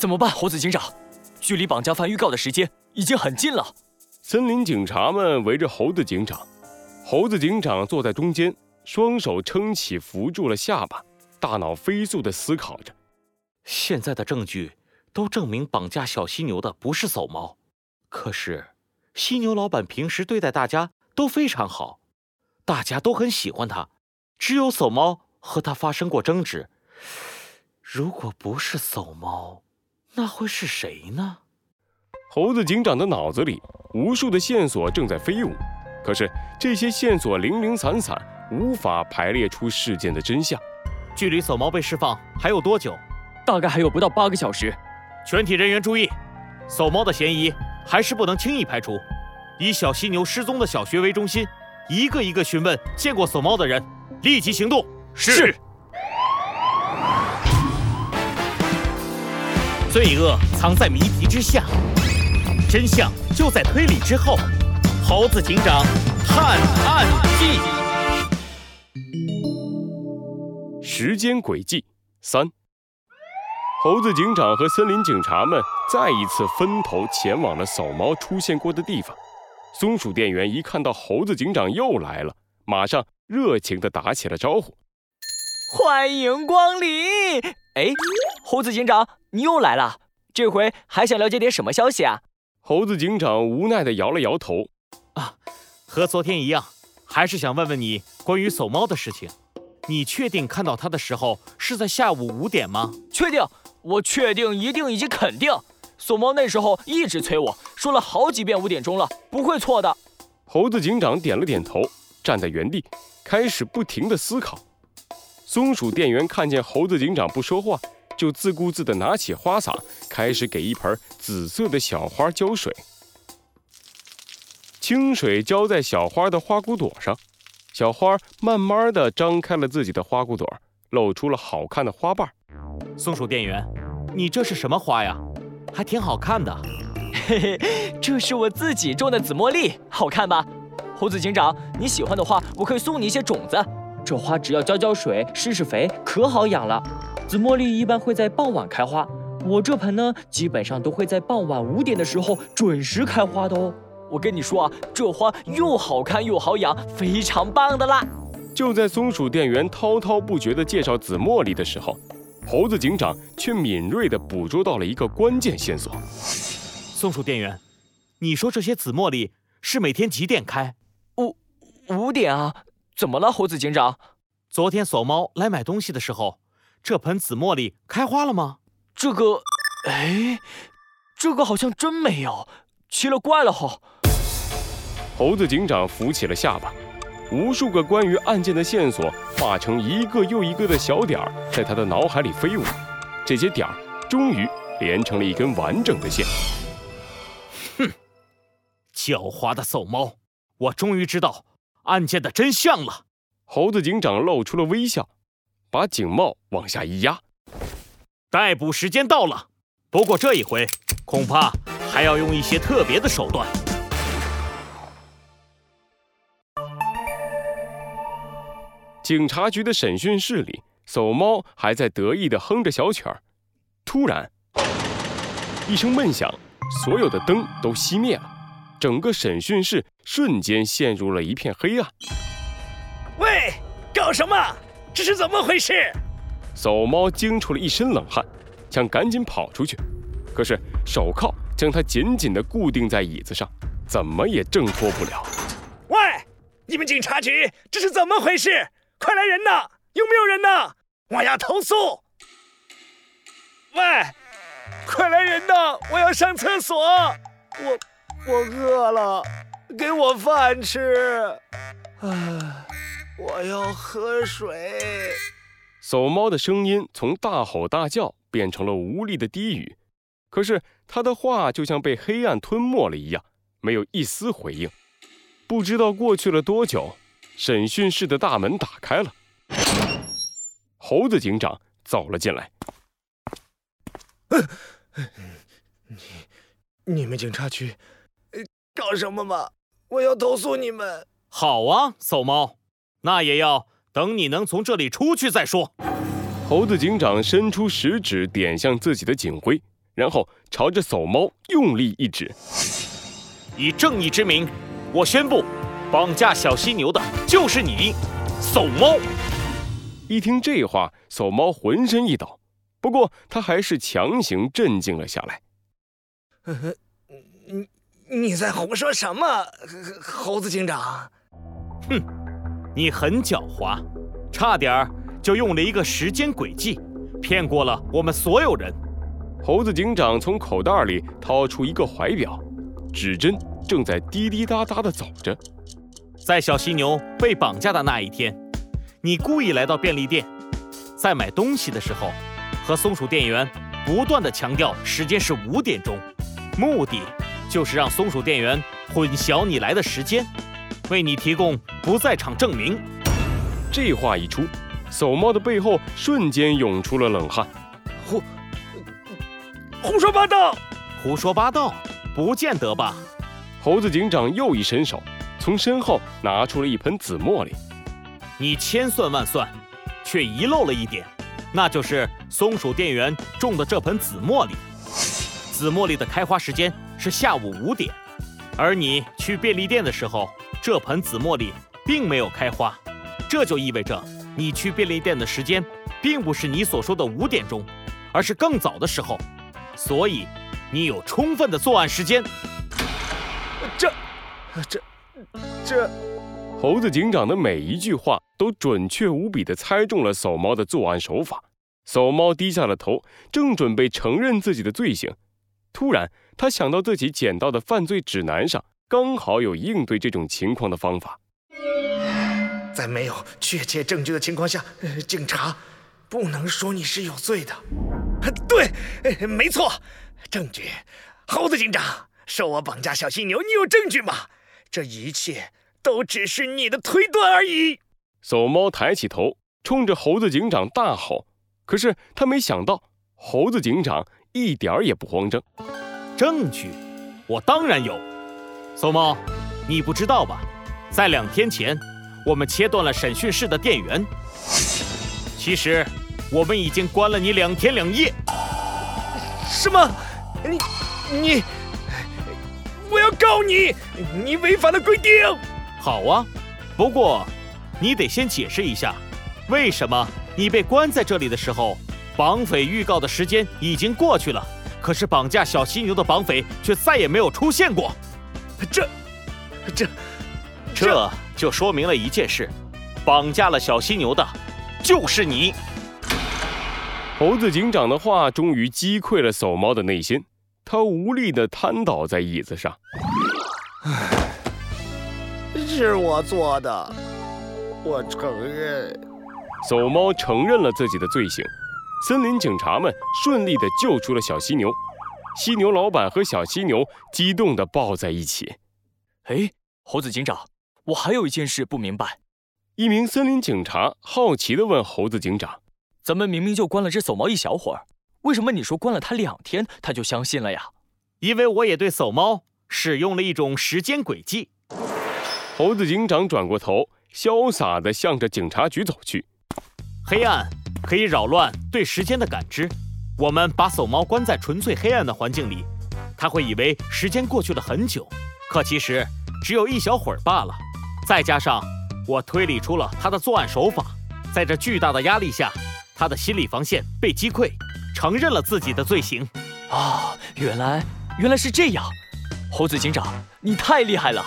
怎么办？猴子警长，距离绑架犯预告的时间已经很近了。森林警察们围着猴子警长，猴子警长坐在中间，双手撑起扶住了下巴，大脑飞速地思考着。现在的证据都证明绑架小犀牛的不是走猫，可是犀牛老板平时对待大家都非常好，大家都很喜欢他，只有走猫和他发生过争执。如果不是走猫，那会是谁呢？猴子警长的脑子里无数的线索正在飞舞，可是这些线索零零散散，无法排列出事件的真相。距离叟猫被释放还有多久？大概还有不到八个小时。全体人员注意，叟猫的嫌疑还是不能轻易排除。以小犀牛失踪的小学为中心，一个一个询问见过叟猫的人，立即行动。是。罪恶藏在谜题之下。真相就在推理之后。猴子警长探案记，时间轨迹三。猴子警长和森林警察们再一次分头前往了扫猫出现过的地方。松鼠店员一看到猴子警长又来了，马上热情地打起了招呼：“欢迎光临！哎，猴子警长，你又来了，这回还想了解点什么消息啊？”猴子警长无奈地摇了摇头，啊，和昨天一样，还是想问问你关于叟猫的事情。你确定看到它的时候是在下午五点吗？确定，我确定，一定以及肯定。索猫那时候一直催我说了好几遍五点钟了，不会错的。猴子警长点了点头，站在原地，开始不停地思考。松鼠店员看见猴子警长不说话。就自顾自地拿起花洒，开始给一盆紫色的小花浇水。清水浇在小花的花骨朵上，小花慢慢地张开了自己的花骨朵，露出了好看的花瓣。松鼠店员，你这是什么花呀？还挺好看的。嘿嘿，这是我自己种的紫茉莉，好看吧？猴子警长，你喜欢的话，我可以送你一些种子。这花只要浇浇水、施施肥，可好养了。紫茉莉一般会在傍晚开花，我这盆呢，基本上都会在傍晚五点的时候准时开花的哦。我跟你说啊，这花又好看又好养，非常棒的啦。就在松鼠店员滔滔不绝地介绍紫茉莉的时候，猴子警长却敏锐地捕捉到了一个关键线索。松鼠店员，你说这些紫茉莉是每天几点开？五五点啊？怎么了，猴子警长？昨天锁猫来买东西的时候。这盆紫茉莉开花了吗？这个，哎，这个好像真没有，奇了怪了哈！猴子警长扶起了下巴，无数个关于案件的线索化成一个又一个的小点儿，在他的脑海里飞舞。这些点儿终于连成了一根完整的线。哼，狡猾的叟猫，我终于知道案件的真相了。猴子警长露出了微笑。把警帽往下一压，逮捕时间到了。不过这一回恐怕还要用一些特别的手段。警察局的审讯室里，叟猫还在得意地哼着小曲儿。突然，一声闷响，所有的灯都熄灭了，整个审讯室瞬间陷入了一片黑暗。喂，搞什么？这是怎么回事？走猫惊出了一身冷汗，想赶紧跑出去，可是手铐将它紧紧地固定在椅子上，怎么也挣脱不了。喂，你们警察局这是怎么回事？快来人呐！有没有人呐？我要投诉！喂，快来人呐！我要上厕所，我我饿了，给我饭吃。唉。我要喝水。叟猫的声音从大吼大叫变成了无力的低语，可是他的话就像被黑暗吞没了一样，没有一丝回应。不知道过去了多久，审讯室的大门打开了，猴子警长走了进来。你、你们警察局搞什么嘛？我要投诉你们。好啊，叟猫。那也要等你能从这里出去再说。猴子警长伸出食指点向自己的警徽，然后朝着手猫用力一指：“以正义之名，我宣布，绑架小犀牛的就是你，手猫。”一听这话，手猫浑身一抖，不过他还是强行镇静了下来。你你在胡说什么，猴子警长？哼，你很狡猾，差点儿就用了一个时间轨迹，骗过了我们所有人。猴子警长从口袋里掏出一个怀表，指针正在滴滴答答地走着。在小犀牛被绑架的那一天，你故意来到便利店，在买东西的时候，和松鼠店员不断地强调时间是五点钟，目的就是让松鼠店员混淆你来的时间，为你提供不在场证明。这话一出，手猫的背后瞬间涌出了冷汗。胡胡说八道！胡说八道，不见得吧？猴子警长又一伸手，从身后拿出了一盆紫茉莉。你千算万算，却遗漏了一点，那就是松鼠店员种的这盆紫茉莉。紫茉莉的开花时间是下午五点，而你去便利店的时候，这盆紫茉莉并没有开花。这就意味着你去便利店的时间，并不是你所说的五点钟，而是更早的时候。所以，你有充分的作案时间。这、这、这，猴子警长的每一句话都准确无比地猜中了守猫的作案手法。守猫低下了头，正准备承认自己的罪行，突然他想到自己捡到的犯罪指南上刚好有应对这种情况的方法。在没有确切证据的情况下，警察不能说你是有罪的。对，没错，证据。猴子警长，说我绑架小犀牛，你有证据吗？这一切都只是你的推断而已。走猫抬起头，冲着猴子警长大吼。可是他没想到，猴子警长一点儿也不慌张。证据，我当然有。守猫，你不知道吧？在两天前，我们切断了审讯室的电源。其实。我们已经关了你两天两夜。什么？你你，我要告你！你违反了规定。好啊，不过你得先解释一下，为什么你被关在这里的时候，绑匪预告的时间已经过去了，可是绑架小犀牛的绑匪却再也没有出现过。这这这就说明了一件事：绑架了小犀牛的，就是你。猴子警长的话终于击溃了守猫的内心，他无力地瘫倒在椅子上。唉，是我做的，我承认。守猫承认了自己的罪行，森林警察们顺利地救出了小犀牛，犀牛老板和小犀牛激动地抱在一起。哎，猴子警长，我还有一件事不明白。一名森林警察好奇地问猴子警长。咱们明明就关了只走猫一小会儿，为什么你说关了它两天，它就相信了呀？因为我也对走猫使用了一种时间轨迹。猴子警长转过头，潇洒地向着警察局走去。黑暗可以扰乱对时间的感知，我们把守猫关在纯粹黑暗的环境里，它会以为时间过去了很久，可其实只有一小会儿罢了。再加上我推理出了他的作案手法，在这巨大的压力下。他的心理防线被击溃，承认了自己的罪行。啊，原来原来是这样，猴子警长，你太厉害了。